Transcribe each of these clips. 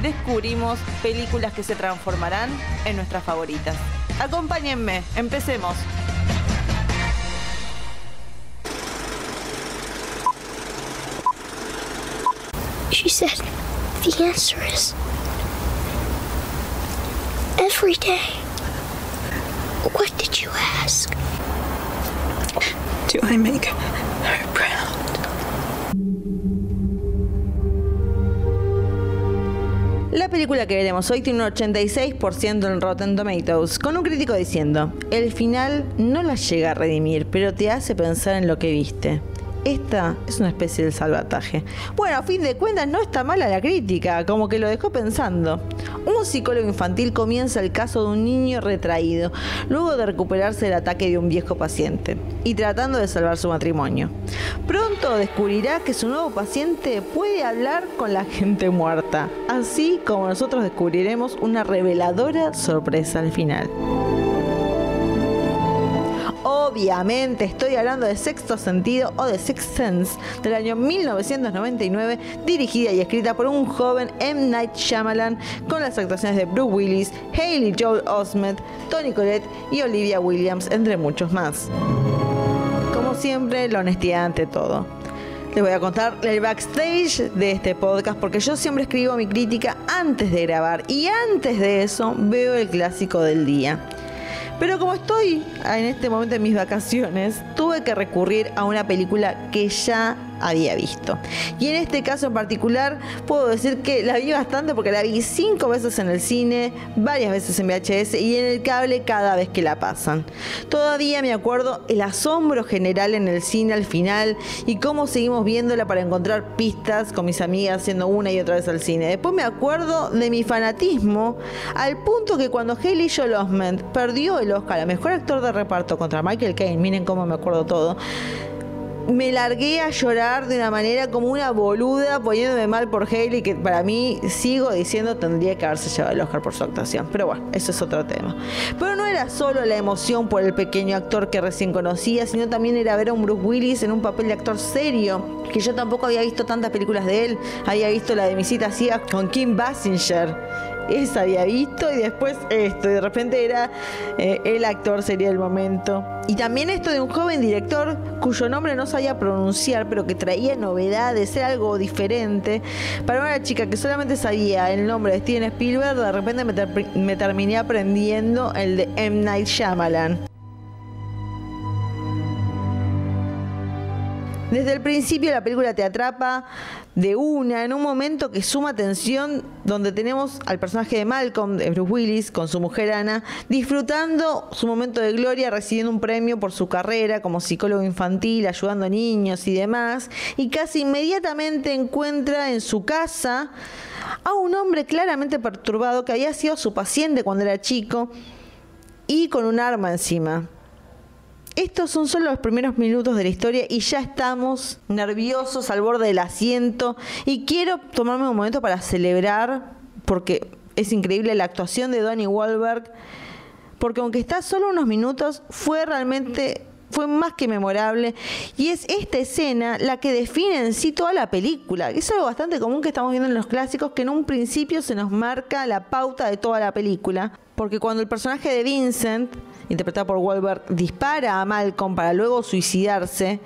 descubrimos películas que se transformarán en nuestras favoritas. Acompáñenme, empecemos. She said the answer is every day. What did you ask? Do I make her proud? La película que veremos hoy tiene un 86% en Rotten Tomatoes, con un crítico diciendo, el final no la llega a redimir, pero te hace pensar en lo que viste. Esta es una especie de salvataje. Bueno, a fin de cuentas no está mala la crítica, como que lo dejó pensando. Un psicólogo infantil comienza el caso de un niño retraído, luego de recuperarse del ataque de un viejo paciente, y tratando de salvar su matrimonio. Pronto descubrirá que su nuevo paciente puede hablar con la gente muerta, así como nosotros descubriremos una reveladora sorpresa al final. Obviamente estoy hablando de Sexto Sentido o de Sixth Sense del año 1999, dirigida y escrita por un joven M. Night Shyamalan con las actuaciones de Bruce Willis, Haley Joel Osment, Tony Collette y Olivia Williams, entre muchos más. Siempre, la honestidad ante todo. Les voy a contar el backstage de este podcast porque yo siempre escribo mi crítica antes de grabar y antes de eso veo el clásico del día. Pero como estoy en este momento en mis vacaciones, tuve que recurrir a una película que ya había visto. Y en este caso en particular puedo decir que la vi bastante porque la vi cinco veces en el cine, varias veces en VHS y en el cable cada vez que la pasan. Todavía me acuerdo el asombro general en el cine al final y cómo seguimos viéndola para encontrar pistas con mis amigas haciendo una y otra vez al cine. Después me acuerdo de mi fanatismo al punto que cuando Haley Joel Osment perdió el Oscar a Mejor Actor de Reparto contra Michael Caine, miren cómo me acuerdo todo, me largué a llorar de una manera como una boluda, poniéndome mal por Haley, que para mí sigo diciendo tendría que haberse llevado el Oscar por su actuación. Pero bueno, eso es otro tema. Pero no era solo la emoción por el pequeño actor que recién conocía, sino también era ver a un Bruce Willis en un papel de actor serio, que yo tampoco había visto tantas películas de él. Había visto la de mi cita ciega con Kim Basinger esa había visto y después esto, y de repente era eh, el actor sería el momento. Y también esto de un joven director cuyo nombre no sabía pronunciar, pero que traía novedades, era algo diferente. Para una chica que solamente sabía el nombre de Steven Spielberg, de repente me, me terminé aprendiendo el de M. Night Shyamalan. Desde el principio la película te atrapa de una, en un momento que suma tensión, donde tenemos al personaje de Malcolm, de Bruce Willis, con su mujer Ana, disfrutando su momento de gloria, recibiendo un premio por su carrera como psicólogo infantil, ayudando a niños y demás, y casi inmediatamente encuentra en su casa a un hombre claramente perturbado que había sido su paciente cuando era chico y con un arma encima. Estos son solo los primeros minutos de la historia y ya estamos nerviosos al borde del asiento y quiero tomarme un momento para celebrar porque es increíble la actuación de Donnie Wahlberg porque aunque está solo unos minutos fue realmente fue más que memorable y es esta escena la que define en sí toda la película. Es algo bastante común que estamos viendo en los clásicos que en un principio se nos marca la pauta de toda la película, porque cuando el personaje de Vincent interpretado por Wahlberg, dispara a Malcolm para luego suicidarse.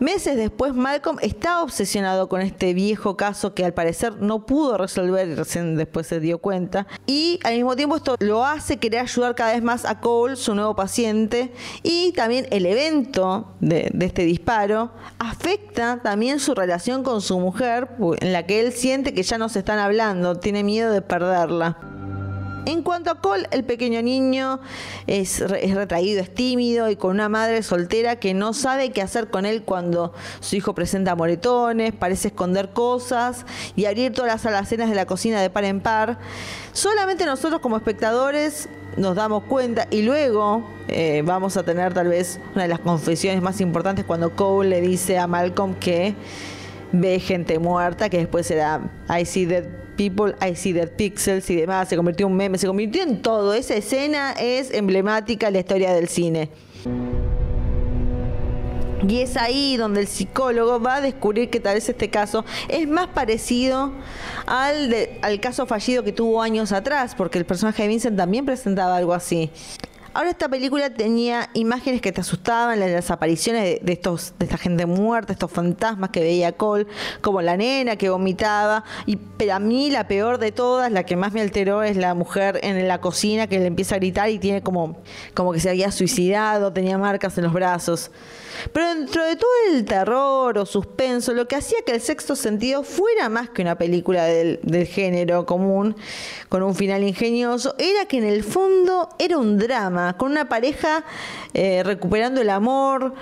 Meses después, Malcolm está obsesionado con este viejo caso que al parecer no pudo resolver y recién después se dio cuenta. Y al mismo tiempo esto lo hace querer ayudar cada vez más a Cole, su nuevo paciente. Y también el evento de, de este disparo afecta también su relación con su mujer, en la que él siente que ya no se están hablando, tiene miedo de perderla. En cuanto a Cole, el pequeño niño es, retraído, es tímido y con una madre soltera que no sabe qué hacer con él cuando su hijo presenta moretones, parece esconder cosas y abrir todas las alacenas de la cocina de par en par. Solamente nosotros como espectadores nos damos cuenta y luego eh, vamos a tener tal vez una de las confesiones más importantes cuando Cole le dice a Malcolm que ve gente muerta, que después será I see dead people, I see dead pixels y demás, se convirtió en un meme, se convirtió en todo. Esa escena es emblemática en la historia del cine. Y es ahí donde el psicólogo va a descubrir que tal vez este caso es más parecido al, de, al caso fallido que tuvo años atrás, porque el personaje de Vincent también presentaba algo así. Ahora esta película tenía imágenes que te asustaban, las apariciones de, estos, de esta gente muerta, estos fantasmas que veía Cole, como la nena que vomitaba. Y pero a mí la peor de todas, la que más me alteró, es la mujer en la cocina que le empieza a gritar y tiene como, como que se había suicidado, tenía marcas en los brazos. Pero dentro de todo el terror o suspenso, lo que hacía que el sexto sentido fuera más que una película del, del género común, con un final ingenioso, era que en el fondo era un drama, con una pareja eh, recuperando el amor,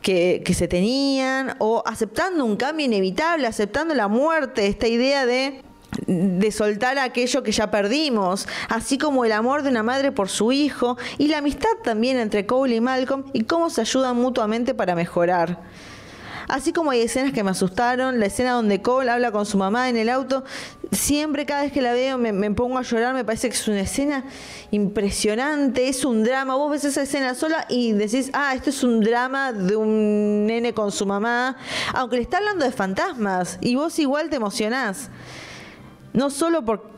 que, que, se tenían o aceptando un cambio inevitable, aceptando la muerte, esta idea de de soltar aquello que ya perdimos, así como el amor de una madre por su hijo y la amistad también entre Cole y Malcolm y cómo se ayudan mutuamente para mejorar. Así como hay escenas que me asustaron, la escena donde Cole habla con su mamá en el auto, siempre cada vez que la veo me, pongo a llorar, me parece que es una escena impresionante, es un drama. Vos ves esa escena sola y decís, ah, esto es un drama de un nene con su mamá, aunque le está hablando de fantasmas y vos igual te emocionás. No solo porque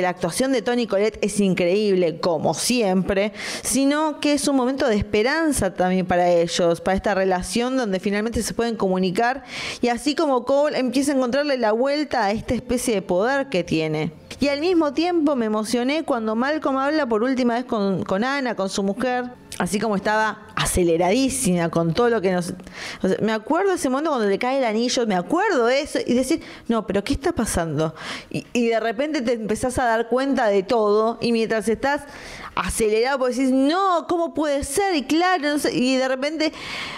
la actuación de Tony Colette es increíble, como siempre, sino que es un momento de esperanza también para ellos, para esta relación donde finalmente se pueden comunicar y así como Cole empieza a encontrarle la vuelta a esta especie de poder que tiene. Y al mismo tiempo me emocioné cuando Malcolm habla por última vez con, con Ana, con su mujer, así como estaba aceleradísima con todo lo que nos... O sea, me acuerdo ese momento cuando le cae el anillo, me acuerdo de eso y decir, no, pero ¿qué está pasando? Y, y de repente te empezás a dar cuenta de todo y mientras estás acelerado, pues decís, no, ¿cómo puede ser? Y claro, no sé, y de repente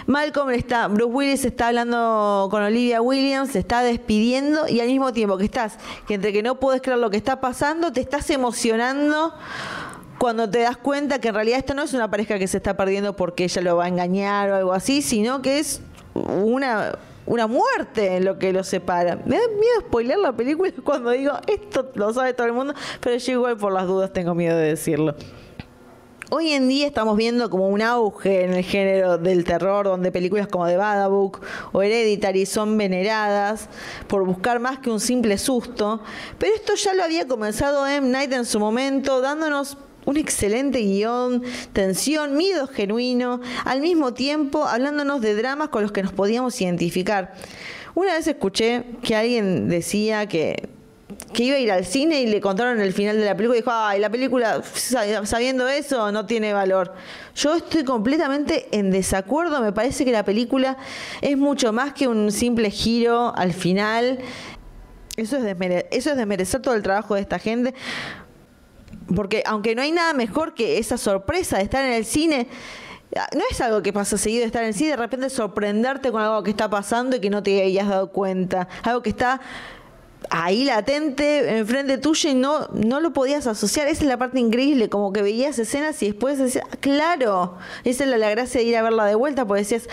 Malcolm está, Bruce Willis está hablando con Olivia Williams, se está despidiendo y al mismo tiempo que estás, que entre que no puedes creer lo que está pasando, te estás emocionando cuando te das cuenta que en realidad esta no es una pareja que se está perdiendo porque ella lo va a engañar o algo así, sino que es una una muerte en lo que los separa. Me da miedo spoiler la película cuando digo esto lo sabe todo el mundo, pero yo igual por las dudas tengo miedo de decirlo. Hoy en día estamos viendo como un auge en el género del terror, donde películas como The Badabook o Hereditary son veneradas por buscar más que un simple susto. Pero esto ya lo había comenzado M. Night en su momento, dándonos un excelente guion, tensión, miedo genuino, al mismo tiempo hablándonos de dramas con los que nos podíamos identificar. Una vez escuché que alguien decía que que iba a ir al cine y le contaron el final de la película y dijo, ay, la película, sabiendo eso, no tiene valor. Yo estoy completamente en desacuerdo, me parece que la película es mucho más que un simple giro al final. Eso es, desmere eso es desmerecer todo el trabajo de esta gente. Porque aunque no hay nada mejor que esa sorpresa de estar en el cine, no es algo que pasa seguido de estar en cine, de repente sorprenderte con algo que está pasando y que no te hayas dado cuenta. Algo que está ahí latente, enfrente tuyo y no, no lo podías asociar. Esa es la parte increíble, como que veías escenas y después decías, claro, esa es la, la gracia de ir a verla de vuelta, porque decías,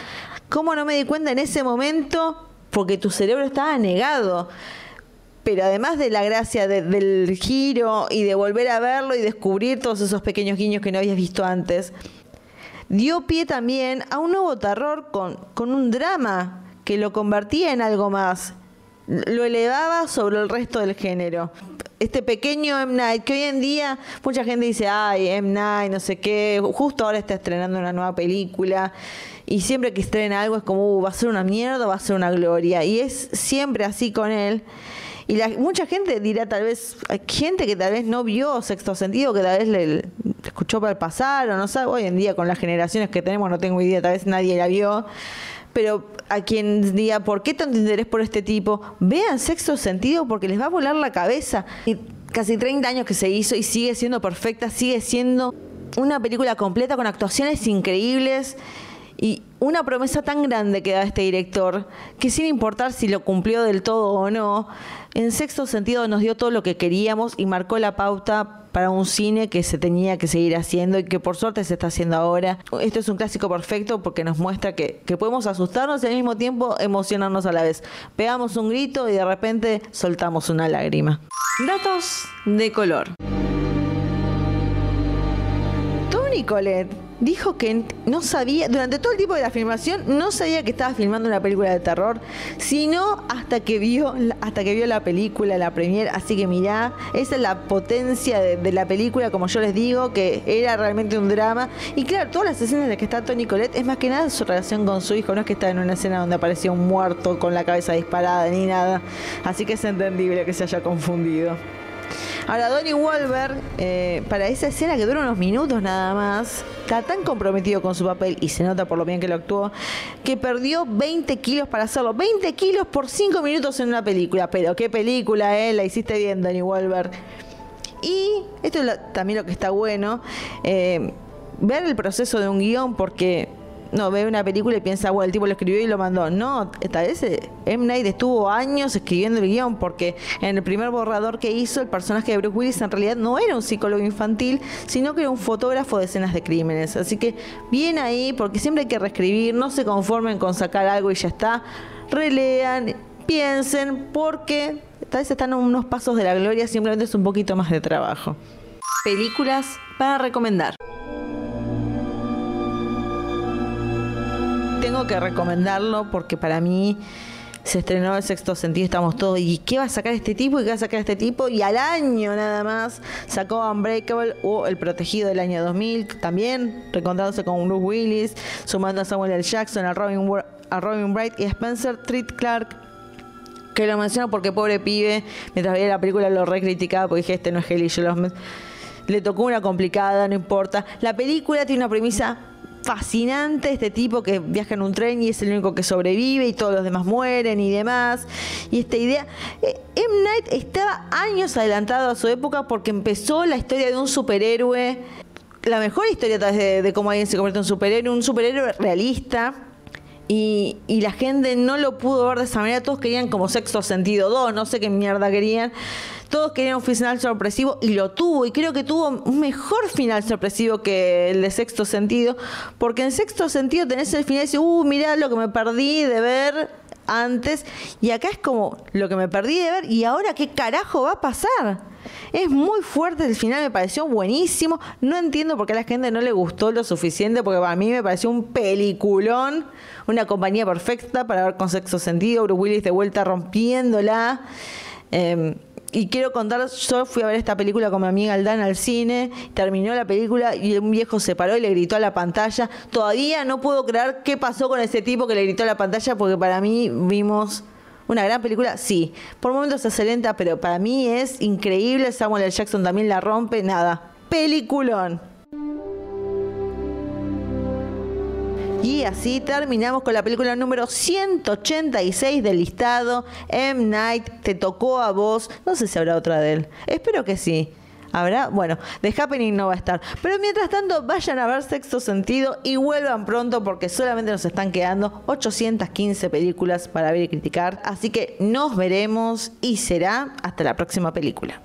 ¿cómo no me di cuenta en ese momento? Porque tu cerebro estaba negado pero además de la gracia de, del giro y de volver a verlo y descubrir todos esos pequeños guiños que no habías visto antes, dio pie también a un nuevo terror con, un drama que lo convertía en algo más, lo elevaba sobre el resto del género. Este pequeño M. Night, que hoy en día mucha gente dice, ay, M. Night, no sé qué, justo ahora está estrenando una nueva película y siempre que estrena algo es como, uh, va a ser una mierda, va a ser una gloria. Y es siempre así con él. Y la, mucha gente dirá, tal vez, gente que tal vez no vio sexto sentido, que tal vez le, le escuchó para el pasar, o no sabe, hoy en día con las generaciones que tenemos, no tengo idea, tal vez nadie la vio. Pero a quien diga, ¿por qué tanto interés por este tipo? Vean sexto sentido porque les va a volar la cabeza. Y casi 30 años que se hizo y sigue siendo perfecta, sigue siendo una película completa con actuaciones increíbles y una promesa tan grande que da este director, que sin importar si lo cumplió del todo o no, en sexto sentido nos dio todo lo que queríamos y marcó la pauta para un cine que se tenía que seguir haciendo y que por suerte se está haciendo ahora. Esto es un clásico perfecto porque nos muestra que, podemos asustarnos y al mismo tiempo emocionarnos a la vez. Pegamos un grito y de repente soltamos una lágrima. Datos de color. Tony Colette dijo que no sabía, durante todo el tiempo de la filmación, no sabía que estaba filmando una película de terror, sino hasta que vio, hasta que vio la película, la premier. Así que mirá, esa es la potencia de, la película, como yo les digo, que era realmente un drama. Y claro, todas las escenas en las que está Tony Colette es más que nada su relación con su hijo, no es que está en una escena donde apareció un muerto con la cabeza disparada ni nada. Así que es entendible que se haya confundido. Ahora, Donnie Wahlberg, eh, para esa escena que dura unos minutos nada más, está tan comprometido con su papel, y se nota por lo bien que lo actuó, que perdió 20 kilos para hacerlo. 20 kilos por 5 minutos en una película. Pero qué película, ¿eh? La hiciste bien, Donnie Wahlberg. Y esto es también lo que está bueno, eh, ver el proceso de un guion, porque no ve una película y piensa, bueno, el tipo lo escribió y lo mandó. No, esta vez eh, M. Night estuvo años escribiendo el guion porque en el primer borrador que hizo, el personaje de Bruce Willis en realidad no era un psicólogo infantil, sino que era un fotógrafo de escenas de crímenes. Así que bien ahí, porque siempre hay que reescribir, no se conformen con sacar algo y ya está. Relean, piensen, porque tal vez están a unos pasos de la gloria, simplemente es un poquito más de trabajo. Películas para recomendar. Que recomendarlo porque para mí se estrenó el sexto sentido, estamos todos, ¿y qué va a sacar este tipo? ¿Y qué va a sacar este tipo? Y al año nada más sacó Unbreakable o El Protegido del año 2000, también recontándose con Bruce Willis, sumando a Samuel L. Jackson, a Robin, a Robin Wright y a Spencer Treat Clark. Que lo menciono porque pobre pibe, mientras veía la película lo recriticaba porque dije, este no es Haley Joel Le tocó una complicada, no importa. La película tiene una premisa fascinante este tipo que viaja en un tren y es el único que sobrevive y todos los demás mueren y demás. Y esta idea, eh, M. Night estaba años adelantado a su época porque empezó la historia de un superhéroe, la mejor historia de, de cómo alguien se convierte en un superhéroe, un superhéroe realista. Y, y, la gente no lo pudo ver de esa manera, todos querían como sexto sentido 2, no sé qué mierda querían. Todos querían un final sorpresivo y lo tuvo. Y creo que tuvo un mejor final sorpresivo que el de sexto sentido. Porque en sexto sentido tenés el final y dices, uh, mirá lo que me perdí de ver antes. Y acá es como lo que me perdí de ver y ahora qué carajo va a pasar. Es muy fuerte el final, me pareció buenísimo. No entiendo por qué a la gente no le gustó lo suficiente, porque para mí me pareció un peliculón, una compañía perfecta para ver con sexto sentido. Bruce Willis de vuelta rompiéndola. Eh, y quiero contar, yo fui a ver esta película con mi amiga Aldana al cine, terminó la película y un viejo se paró y le gritó a la pantalla. Todavía no puedo creer qué pasó con ese tipo que le gritó a la pantalla porque para mí vimos una gran película, sí. Por momentos es excelente, pero para mí es increíble. Samuel L. Jackson también la rompe, nada. Peliculón. Y así terminamos con la película número 186 del listado. M. Night, te tocó a vos. No sé si habrá otra de él. Espero que sí. ¿Habrá? Bueno, The Happening no va a estar. Pero mientras tanto, vayan a ver Sexto Sentido y vuelvan pronto porque solamente nos están quedando 815 películas para ver y criticar. Así que nos veremos y será hasta la próxima película.